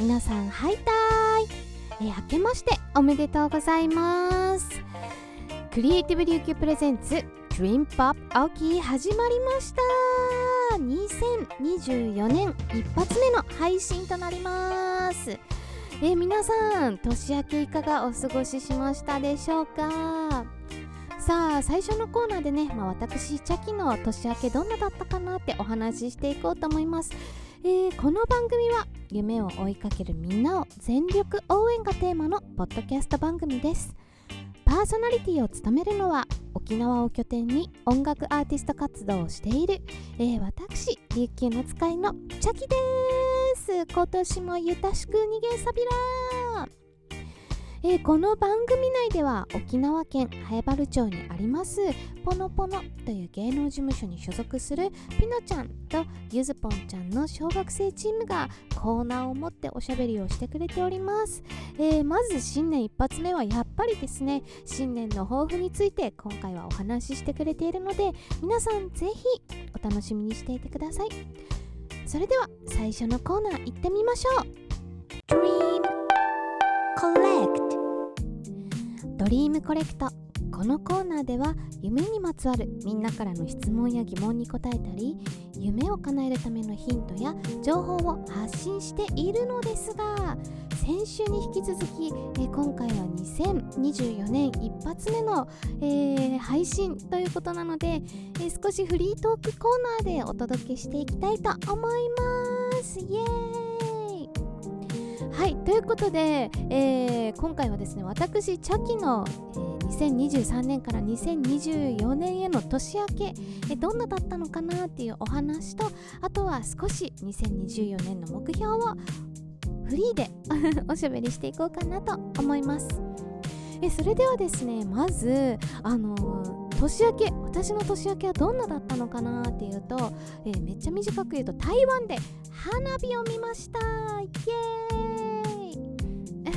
皆さんハイタイ、えー、明けましておめでとうございます。クリエイティブ琉球プレゼンツ Dream Pop 青木始まりました。2024年一発目の配信となります。えー、皆さん年明けいかがお過ごししましたでしょうか？さあ最初のコーナーでね、まあ、私チャキの年明けどんなだったかなってお話ししていこうと思います。えー、この番組は夢を追いかけるみんなを全力応援がテーマのポッドキャスト番組です。パーソナリティを務めるのは沖縄を拠点に音楽アーティスト活動をしている、えー、私琉球の使いのチャキです。今年もゆたしく逃げさびらえー、この番組内では沖縄県南原町にありますポノポノという芸能事務所に所属するピノちゃんとゆずぽんちゃんの小学生チームがコーナーを持っておしゃべりをしてくれております、えー、まず新年一発目はやっぱりですね新年の抱負について今回はお話ししてくれているので皆さんぜひお楽しみにしていてください。それでは最初のコーナー行ってみましょう。リームコレクト。このコーナーでは夢にまつわるみんなからの質問や疑問に答えたり夢を叶えるためのヒントや情報を発信しているのですが先週に引き続き、え、今回は2024年一発目の、えー、配信ということなので、え、少しフリートークコーナーでお届けしていきたいと思います。イエーイ。はいということで、えー、今回はですね私チャキの、えー、2023年から2024年への年明け、えー、どんなだったのかなっていうお話とあとは少し2024年の目標をフリーで おしゃべりしていこうかなと思います。えそれではですねまずあのー、年明け私の年明けはどんなだったのかなっていうと、えー、めっちゃ短く言うと台湾で花火を見ましたイエーイ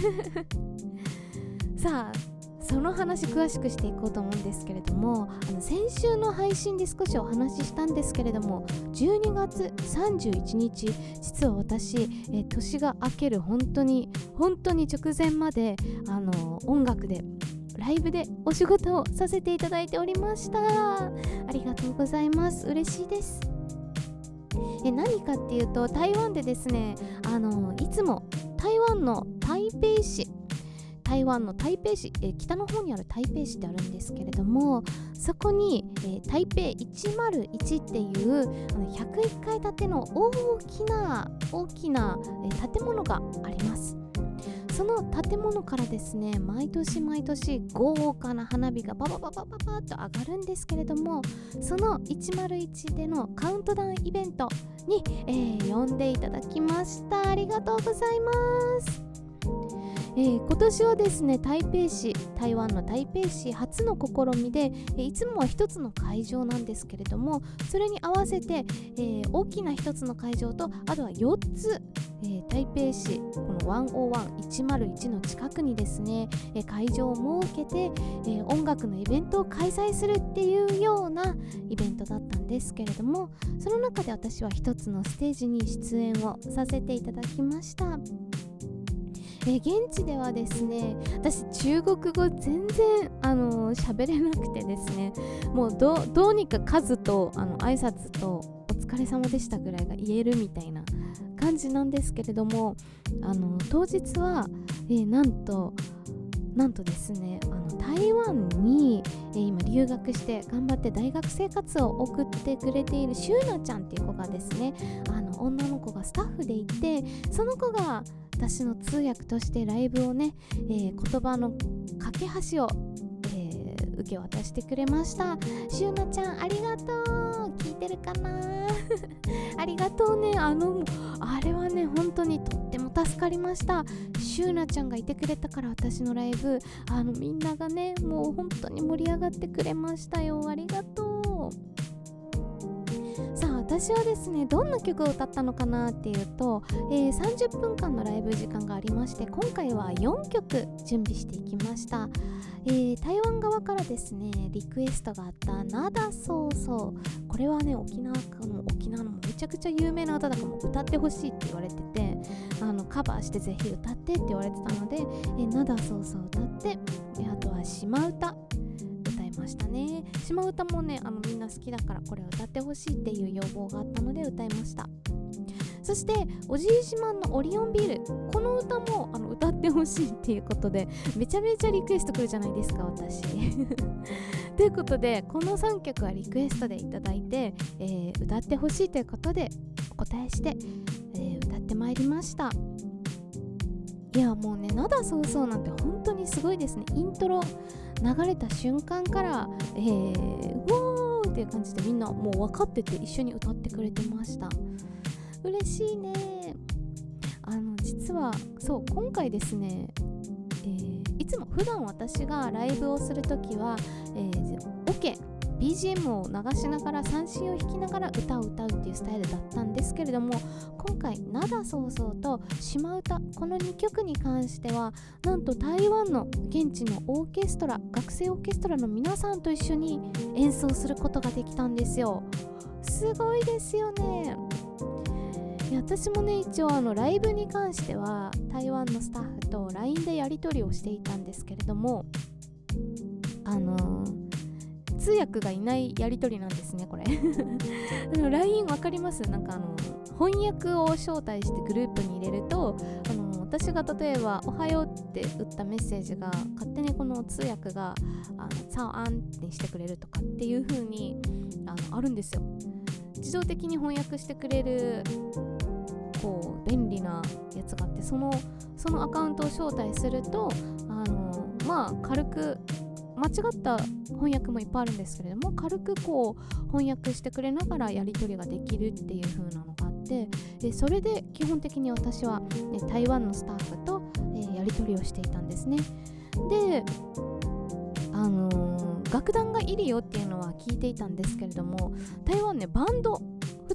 さあその話詳しくしていこうと思うんですけれどもあの先週の配信で少しお話ししたんですけれども12月31日実は私、え年が明ける本当に本当に直前まであの音楽でライブでお仕事をさせていただいておりました。ありがとうございます。嬉しいです。え何かっていうと台湾でですねあのいつも台湾の台北市。台湾の台北市、えー、北の方にある台北市ってあるんですけれどもそこに、えー、台北101っていうあの101階建ての大きな大きな、えー、建物があります。その建物からですね毎年毎年豪華な花火がババババババッと上がるんですけれどもその101でのカウントダウンイベントに、えー、呼んでいただきました。ありがとうございます。えー、今年はですね台北市台湾の台北市初の試みで、えー、いつもは一つの会場なんですけれどもそれに合わせて、えー、大きな一つの会場とあとは4つ、え、台北市この101101の近くにですね、え、会場を設けて、え、音楽のイベントを開催するっていうようなイベントだったんですけれどもその中で私は一つのステージに出演をさせていただきました。え現地ではですね私中国語全然あの喋れなくてですねもうどうにか数とあの挨拶とお疲れ様でしたぐらいが言えるみたいな感じなんですけれどもあの当日は、えー、なんとなんとですねあの台湾に、えー、今留学して頑張って大学生活を送ってくれているシューナちゃんっていう子がですねあの女の子がスタッフでいてその子が私の通訳としてライブをね、えー、言葉の架け橋を、えー、受け渡してくれました。しゅうなちゃんありがとう。聞いてるかな？ありがとうね。あのあれはね本当にとっても助かりました。しゅうなちゃんがいてくれたから私のライブあのみんながねもう本当に盛り上がってくれましたよ。ありが私はですねどんな曲を歌ったのかなっていうと、えー、30分間のライブ時間がありまして今回は4曲準備していきました、えー、台湾側からですねリクエストがあった「なだそうそう」これはね沖縄かも沖縄のめちゃくちゃ有名な歌だから歌ってほしいって言われててあのカバーしてぜひ歌ってって言われてたので「え灘そうそう」歌ってであとは「島唄」ましたね。島唄もねあのみんな好きだからこれを歌ってほしいっていう要望があったので歌いました。そしておじい自慢のオリオンビール。この歌もあの歌ってほしいっていうことでめちゃめちゃリクエストくるじゃないですか私。ということでこの3曲はリクエストでいただいて、えー、歌ってほしいということでお答えして、えー、歌ってまいりました。いやもうね「灘そうそう」なんて本当にすごいですね。イントロ流れた瞬間からえー、うおーっていう感じでみんなもう分かってて一緒に歌ってくれてました。嬉しいね。あの実はそう今回ですね、えー、いつも普段私がライブをする時は、えー、オ、ケ BGM を流しながら三振を弾きながら歌を歌うっていうスタイルだったんですけれども今回「灘そうそう」と「島唄」この2曲に関してはなんと台湾の現地のオーケストラ学生オーケストラの皆さんと一緒に演奏することができたんですよ。すごいですよね。私もね一応あのライブに関しては台湾のスタッフと LINE でやり取りをしていたんですけれどもあのー、通訳がいないやり取りなんですねこれ。LINE 分かります？なんかあの翻訳を招待してグループに入れるとあの私が例えば「おはよう」って打ったメッセージが勝手にこの通訳が「あのサオアン」にしてくれるとかっていう風にあのあるんですよ。自動的に翻訳してくれるこう便利なやつがあってそのそのアカウントを招待するとあのまあ軽く間違った翻訳もいっぱいあるんですけれども軽くこう翻訳してくれながらやり取りができるっていう風なのがあってでそれで基本的に私は、ね、台湾のスタッフと、えー、やり取りをしていたんですね。であのー、楽団がいるよっていうのは聞いていたんですけれども台湾ねバンド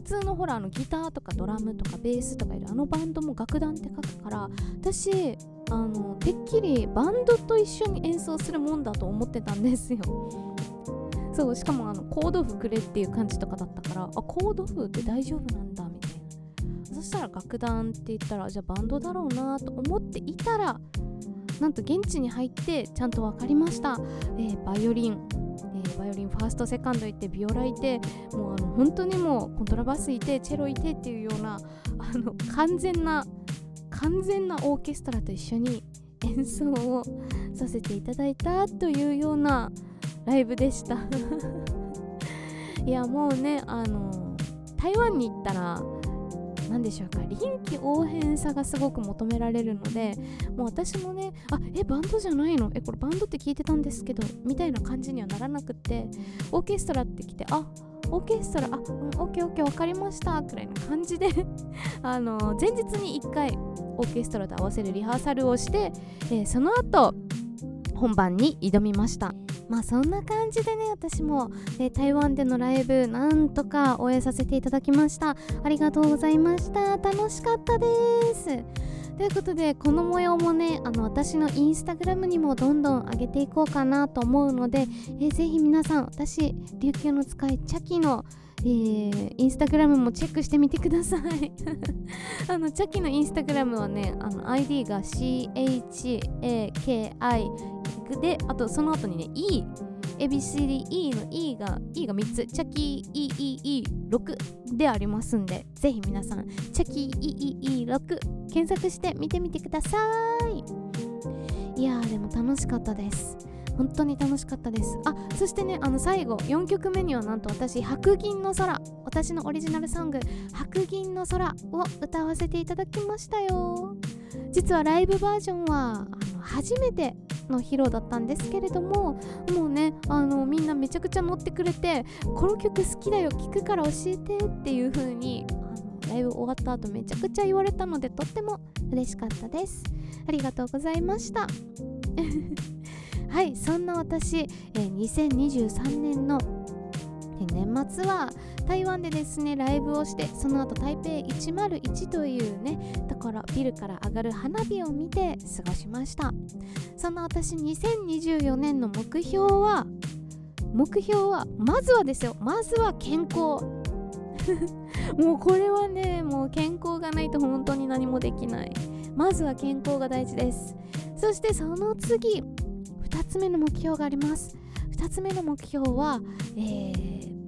通のほらあのギターとかドラムとかベースとかいるあのバンドも楽団って書くから私あのてっきりバンドと一緒に演奏するもんだと思ってたんですよ。そうしかもあのコード譜くれっていう感じとかだったからあコード譜って大丈夫なんだみたいな。そしたら楽団って言ったらじゃあバンドだろうなと思っていたらなんと現地に入ってちゃんと分かりました、えー、バイオリン。バイオリンファーストセカンドいてビオラいてもうあの本当にもうコントラバスいてチェロいてっていうようなあの完全な完全なオーケストラと一緒に演奏をさせていただいたというようなライブでした。いやもうねあの台湾に行ったら何でしょうか臨機応変さがすごく求められるのでもう私もねあえバンドじゃないの？えこれバンドって聞いてたんですけどみたいな感じにはならなくってオーケストラって来てあオーケストラあ、うん、オッケーオッケー分かりましたくらいな感じで あの前日に1回オーケストラと合わせるリハーサルをして、えー、その後本番に挑みました。まあそんな感じでね私も、えー、台湾でのライブなんとか終えさせていただきました。ありがとうございました。楽しかったです。ということでこの模様もねあの私のインスタグラムにもどんどん上げていこうかなと思うので、えー、ぜひ皆さん私琉球の使いチャキのえー、インスタグラムもチェックしてみてください。あのチャキのインスタグラムはねあの ID が CHAKI であとその後にね E ABCDE の E が E が3つ。チャキ EEE6 でありますんでぜひ皆さんチャキ EEE6 検索して見てみてください。いやーでも楽しかったです。本当に楽しかったです。あそしてねあの最後4曲目にはなんと私白銀の空。私のオリジナルソング白銀の空を歌わせていただきましたよ。実はライブバージョンはあの初めての披露だったんですけれどももうねあのみんなめちゃくちゃ乗ってくれてこの曲好きだよ聴くから教えてっていう風にあのライブ終わった後めちゃくちゃ言われたのでとっても嬉しかったです。ありがとうございました。はいそんな私、えー、2023年の年末は台湾でですねライブをしてその後台北101というねところビルから上がる花火を見て過ごしました。そんな私2024年の目標は目標はまずはですよまずは健康。もうこれはねもう健康がないと本当に何もできない。まずは健康が大事です。そしてその次2つ目の目標があります。2つ目の目標は、えー、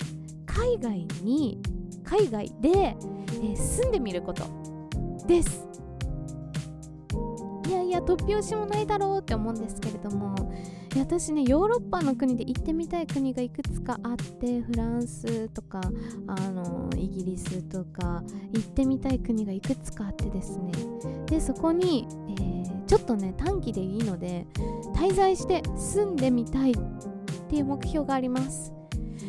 海外に海外で、えー、住んでみることです。いやいや突拍子もないだろうって思うんですけれども私ねヨーロッパの国で行ってみたい国がいくつかあってフランスとかあのイギリスとか行ってみたい国がいくつかあってですね。でそこに、えー、ちょっとね短期でいいので滞在して住んでみたいっていう目標があります。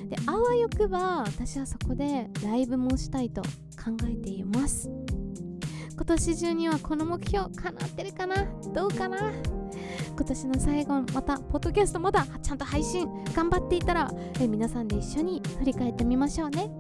であわよくば私はそこでライブもしたいと考えています。今年中にはこの目標叶ってるかな？どうかな？今年の最後またポッドキャストまだちゃんと配信頑張っていたらえ皆さんで一緒に振り返ってみましょうね。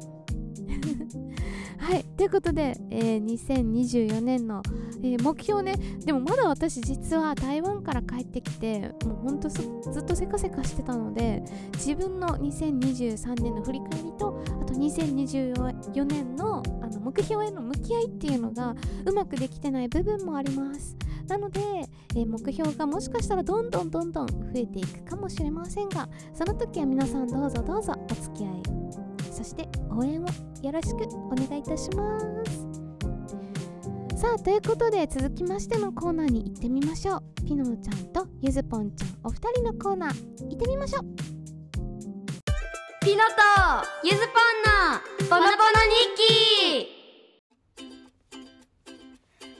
はい。ということで、えー、2024年の、えー、目標ね。でもまだ私実は台湾から帰ってきてもうほんとずっとせかせかしてたので自分の2023年の振り返りとあと2024年のあの目標への向き合いっていうのがうまくできてない部分もあります。なので、えー、目標がもしかしたらどんどんどんどん増えていくかもしれませんがその時は皆さんどうぞどうぞお付き合いそして応援をよろしくお願いいたします。さあということで続きましてのコーナーに行ってみましょう。ピノちゃんとゆずぽんちゃんお二人のコーナー行ってみましょう。ピノとゆずぽんのポノポノ日記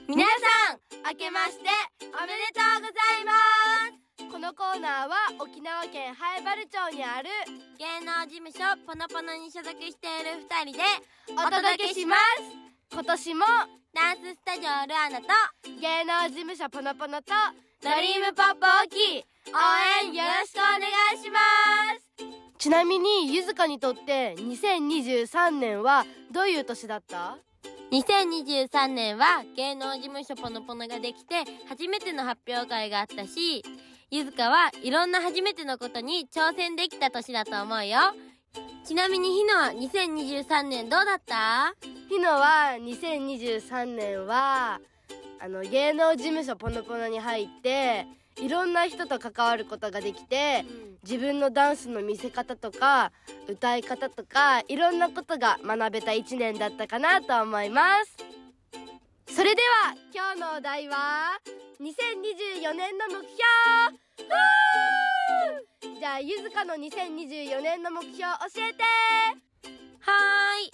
皆さん明けましておめでとうございます。このコーナーは沖縄県南風原町にある芸能事務所ポノポノに所属している二人でお届けします。今年もダンススタジオルアナと芸能事務所ポノポノとドリームポップオーキー応援よろしくお願いします。ちなみにゆずかにとって2023年はどういう年だった？2023年は芸能事務所ポノポノができて初めての発表会があったしゆずかはいろんな初めてのことに挑戦できた年だと思うよ。ちなみにひのは2023年どうだった？ひのは2023年はあの芸能事務所ポノポノに入っていろんな人と関わることができて、うん、自分のダンスの見せ方とか歌い方とかいろんなことが学べた1年だったかなと思いますそれでは今日のお題は2024年の目標。じゃあゆずかの2024年の目標教えては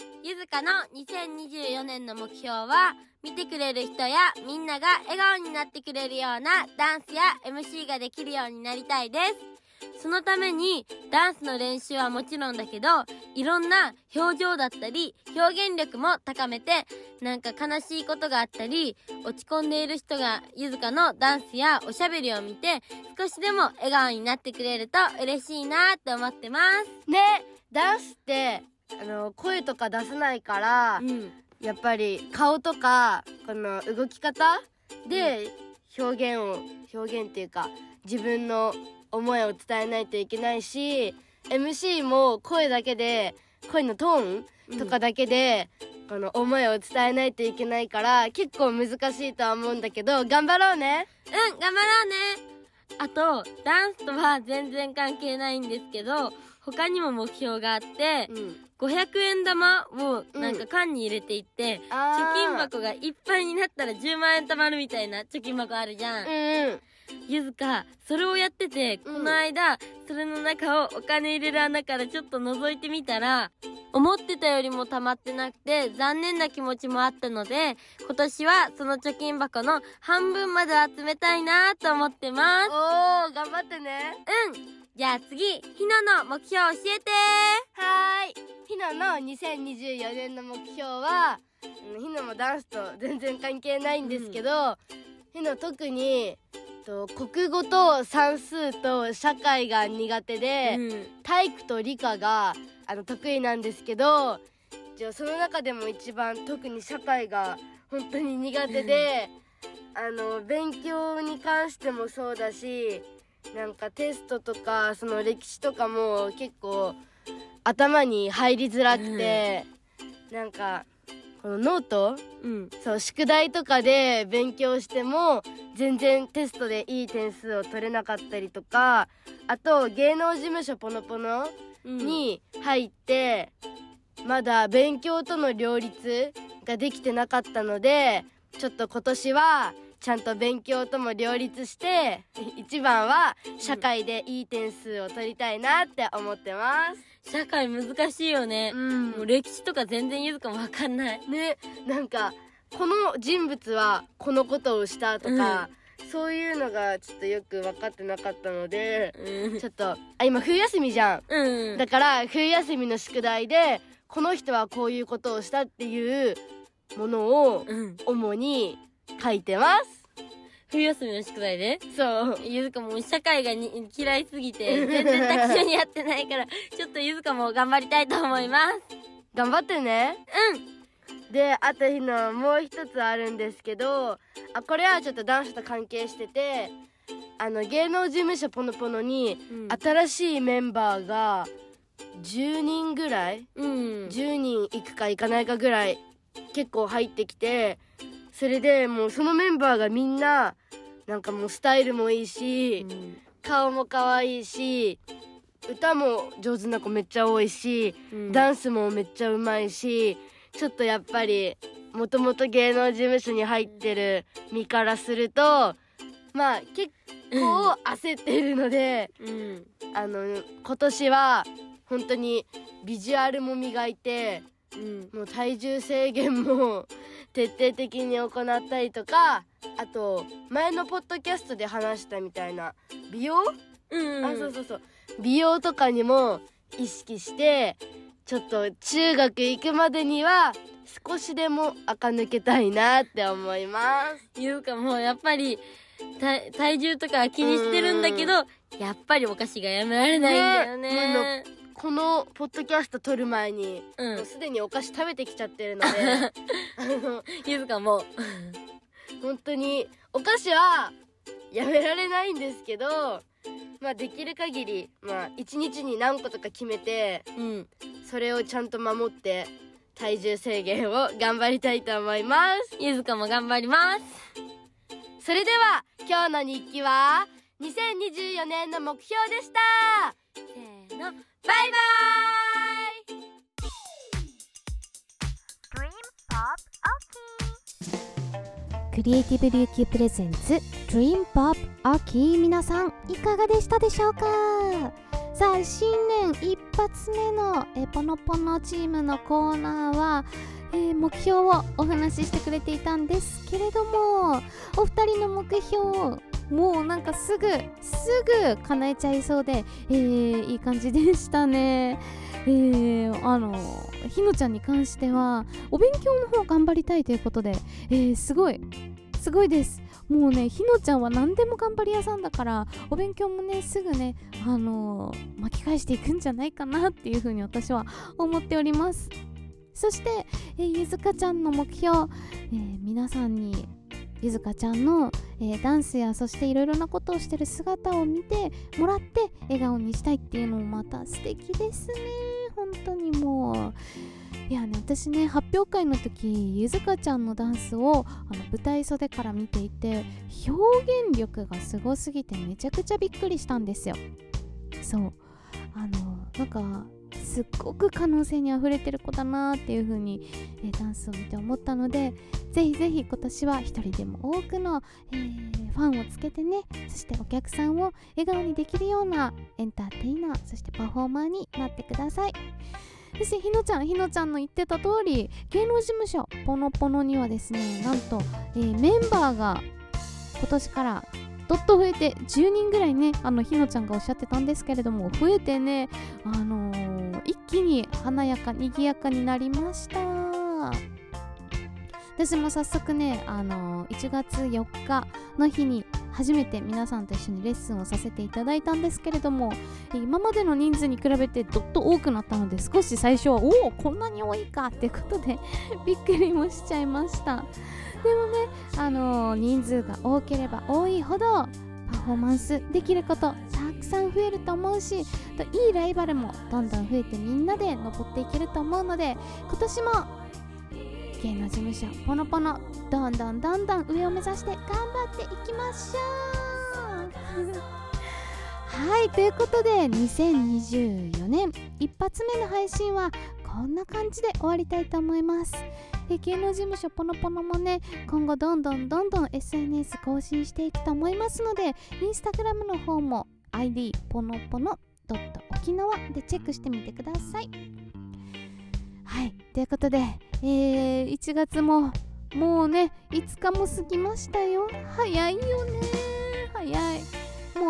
ーいゆずかの2024年の目標は見てくれる人やみんなが笑顔になってくれるようなダンスや MC ができるようになりたいです。そのためにダンスの練習はもちろんだけどいろんな表情だったり表現力も高めてなんか悲しいことがあったり落ち込んでいる人がゆずかのダンスやおしゃべりを見て少しでも笑顔になってくれると嬉しいなって思ってます。ねダンスってあの声とか出さないから、うん、やっぱり顔とかこの動き方で表現を表現っていうか自分の思いを伝えないといけないし MC も声だけで声のトーンとかだけで、うん、この思いを伝えないといけないから結構難しいとは思うんだけど頑張ろうね。うん頑張ろうね。あとダンスとは全然関係ないんですけど他にも目標があって、うん、500円玉をなんか缶に入れていって、うん、貯金箱がいっぱいになったら10万円貯まるみたいな貯金箱あるじゃん。うんゆずか、それをやってて、この間、それの中をお金入れる穴からちょっと覗いてみたら、思ってたよりも溜まってなくて、残念な気持ちもあったので、今年はその貯金箱の半分まで集めたいなと思ってます。おー、頑張ってね。うん。じゃあ次、ひなの目標教えてはーい。ひなの2024年の目標は、ひなもダンスと全然関係ないんですけど、ひ、う、な、特に、と国語と算数と社会が苦手で、うん、体育と理科があの得意なんですけどじゃあその中でも一番特に社会が本当に苦手であの勉強に関してもそうだしなんかテストとかその歴史とかも結構頭に入りづらくて、うん、なんかこのノート、うん、そう宿題とかで勉強しても全然テストでいい点数を取れなかったりとかあと芸能事務所ポノポノに入って、うん、まだ勉強との両立ができてなかったのでちょっと今年はちゃんと勉強とも両立して一番は社会でいい点数を取りたいなって思ってます社会難しいよね、うん、もう歴史とか全然言うかも分かんない。ね。なんかこの人物はこのことをしたとか、うん、そういうのがちょっとよく分かってなかったので、うん、ちょっとあ今冬休みじゃん、うん、だから冬休みの宿題でこの人はこういうことをしたっていうものを主に書いてます。冬休みの宿題でそう。ゆずかも社会がに嫌いすぎて、全然卓球にやってないから、ちょっとゆずかも頑張りたいと思います。頑張ってね。うん。で、あと日のもう一つあるんですけど、あ、これはちょっと男子と関係してて、あの、芸能事務所ポノポノに、新しいメンバーが、10人ぐらい、うん、10人行くか行かないかぐらい結構入ってきてそれでもうそのメンバーがみんななんかもうスタイルもいいし、うん、顔も可愛いし歌も上手な子めっちゃ多いし、うん、ダンスもめっちゃうまいしちょっとやっぱりもともと芸能事務所に入ってる身からするとまあ結構焦ってるので、うん、あの今年は本当にビジュアルも磨いて、うん、もう体重制限も徹底的に行ったりとかあと前のポッドキャストで話したみたいな美容、うん、うん、あそうそうそう。美容とかにも意識してちょっと中学行くまでには少しでも垢抜けたいなって思います。いうかもうやっぱり体重とか気にしてるんだけどやっぱりお菓子がやめられないんだよね。ねこのポッドキャスト撮る前に、うん、もうすでにお菓子食べてきちゃってるのであの ゆずかも。本当にお菓子はやめられないんですけどまあできる限りまあ1日に何個とか決めて、うん、それをちゃんと守って体重制限を頑張りたいと思います。ゆずかも頑張ります。それでは今日の日記は2024年の目標でした。せーのバイバイ。クリエイティブ琉球プレゼンツ Dream Pop 秋皆さんいかがでしたでしょうか？さあ新年一発目のえポノポノチームのコーナーはえー、目標をお話ししてくれていたんですけれどもお二人の目標もうなんかすぐすぐ叶えちゃいそうで、えー、いい感じでしたね。えー、あのひのちゃんに関してはお勉強の方頑張りたいということで、えー、すごいすごいですもうねひのちゃんは何でも頑張り屋さんだからお勉強もねすぐねあのー、巻き返していくんじゃないかなっていうふうに私は思っておりますそして、えー、ゆずかちゃんの目標、えー、皆さんにゆずかちゃんの、えー、ダンスやそしていろいろなことをしてる姿を見てもらって笑顔にしたいっていうのもまた素敵ですね。本当にもう。いやね私ね発表会の時ゆずかちゃんのダンスをあの舞台袖から見ていて表現力がすごすぎてめちゃくちゃびっくりしたんですよ。そう。あのなんかすっごく可能性にあふれてる子だなっていう風に、えー、ダンスを見て思ったのでぜひぜひ今年は一人でも多くの、えー、ファンをつけてねそしてお客さんを笑顔にできるようなエンターテイナーそしてパフォーマーになってください。そしてひのちゃんひのちゃんの言ってた通り芸能事務所ポノポノにはですねなんと、えー、メンバーが今年からどっと増えて10人ぐらいねあのひのちゃんがおっしゃってたんですけれども増えてねあのー、気に華やかにぎやかになりました。私も早速ねあの、1月4日の日に初めて皆さんと一緒にレッスンをさせていただいたんですけれども今までの人数に比べてどっと多くなったので少し最初はおおこんなに多いかってことで びっくりもしちゃいました。でもね、あのー、人数が多ければ多いほどパフォーマンスできることたくさん増えると思うしといいライバルもどんどん増えてみんなで登っていけると思うので今年も芸能事務所ポノポノどんどんどんどん上を目指して頑張っていきましょう。はいということで2024年一発目の配信はこんな感じで終わりたいと思います。で芸能事務所ポノポノもね今後どんどんどんどん SNS 更新していくと思いますのでインスタグラムの方も ID ポノポノドット沖縄でチェックしてみてください。はいということで、えー、1月ももうね5日も過ぎましたよ。早いよね。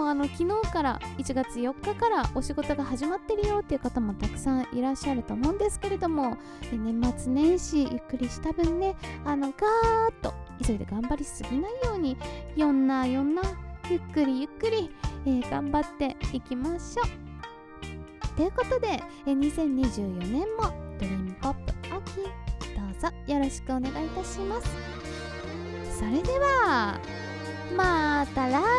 あの昨日から1月4日からお仕事が始まってるよっていう方もたくさんいらっしゃると思うんですけれども年末年始ゆっくりした分ねあのガーッと急いで頑張りすぎないようによんなよんなゆっくりゆっくり、えー、頑張っていきましょう。ということで、えー、2024年もドリームポップ秋どうぞよろしくお願いいたします。それではまた来